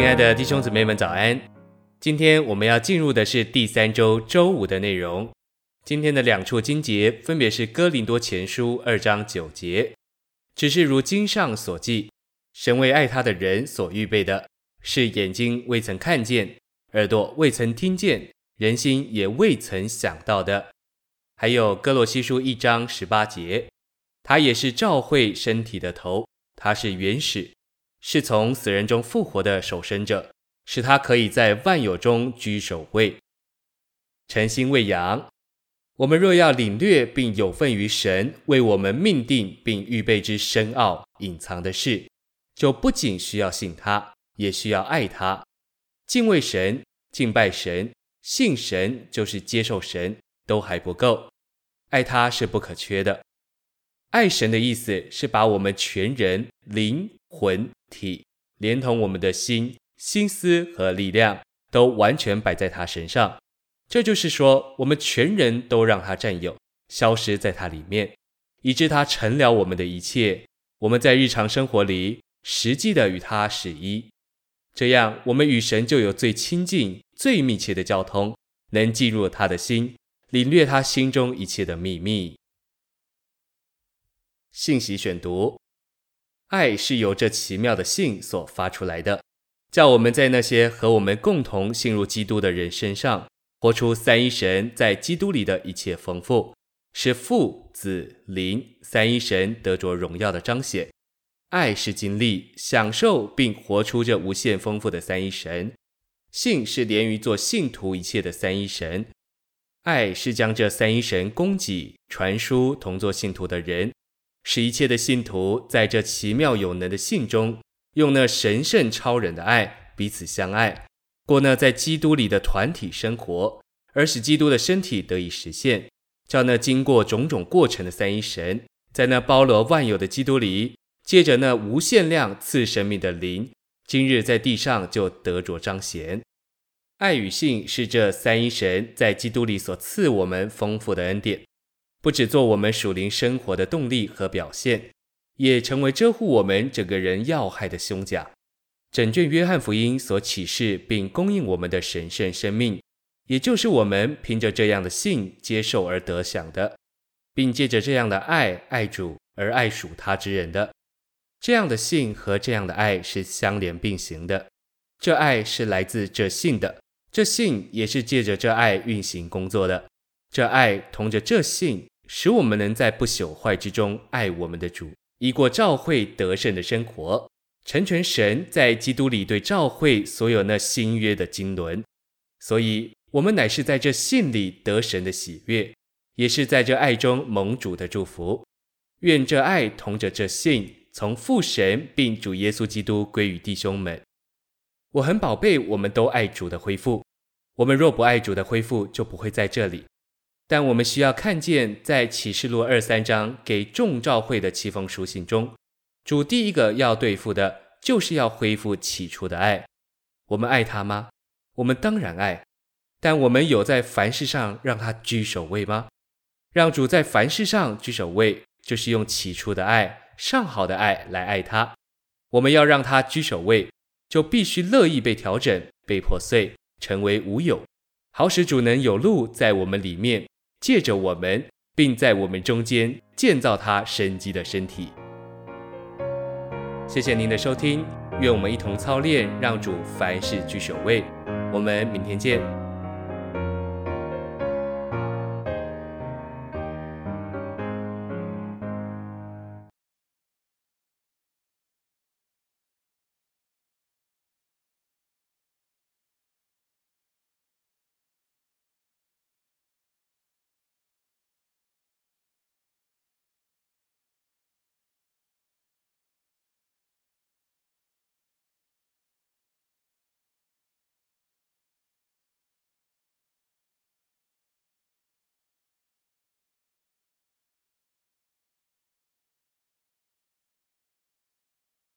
亲爱的弟兄姊妹们，早安！今天我们要进入的是第三周周五的内容。今天的两处经节分别是哥林多前书二章九节，只是如经上所记，神为爱他的人所预备的，是眼睛未曾看见，耳朵未曾听见，人心也未曾想到的。还有哥罗西书一章十八节，他也是照会身体的头，他是原始。是从死人中复活的首生者，使他可以在万有中居首位。晨星喂养，我们若要领略并有份于神为我们命定并预备之深奥隐藏的事，就不仅需要信他，也需要爱他。敬畏神、敬拜神、信神，就是接受神，都还不够。爱他是不可缺的。爱神的意思是把我们全人、灵、魂、体，连同我们的心、心思和力量，都完全摆在他身上。这就是说，我们全人都让他占有，消失在他里面，以致他成了我们的一切。我们在日常生活里实际的与他是一，这样我们与神就有最亲近、最密切的交通，能进入他的心，领略他心中一切的秘密。信息选读：爱是由这奇妙的信所发出来的，叫我们在那些和我们共同信入基督的人身上，活出三一神在基督里的一切丰富，是父、子、灵三一神得着荣耀的彰显。爱是经历、享受并活出这无限丰富的三一神。信是连于做信徒一切的三一神。爱是将这三一神供给、传输同做信徒的人。使一切的信徒在这奇妙有能的信中，用那神圣超人的爱彼此相爱，过那在基督里的团体生活，而使基督的身体得以实现，叫那经过种种过程的三一神，在那包罗万有的基督里，借着那无限量赐生命的灵，今日在地上就得着彰显。爱与信是这三一神在基督里所赐我们丰富的恩典。不只做我们属灵生活的动力和表现，也成为遮护我们整个人要害的胸甲。整卷约翰福音所启示并供应我们的神圣生命，也就是我们凭着这样的信接受而得享的，并借着这样的爱爱主而爱属他之人的。这样的信和这样的爱是相连并行的。这爱是来自这信的，这信也是借着这爱运行工作的。这爱同着这信。使我们能在不朽坏之中爱我们的主，以过召会得胜的生活，成全神在基督里对召会所有那新约的经纶。所以，我们乃是在这信里得神的喜悦，也是在这爱中蒙主的祝福。愿这爱同着这信，从父神并主耶稣基督归于弟兄们。我很宝贝，我们都爱主的恢复。我们若不爱主的恢复，就不会在这里。但我们需要看见，在启示录二三章给众召会的七封书信中，主第一个要对付的，就是要恢复起初的爱。我们爱他吗？我们当然爱。但我们有在凡事上让他居首位吗？让主在凡事上居首位，就是用起初的爱、上好的爱来爱他。我们要让他居首位，就必须乐意被调整、被破碎，成为无有，好使主能有路在我们里面。借着我们，并在我们中间建造他生机的身体。谢谢您的收听，愿我们一同操练，让主凡事居首位。我们明天见。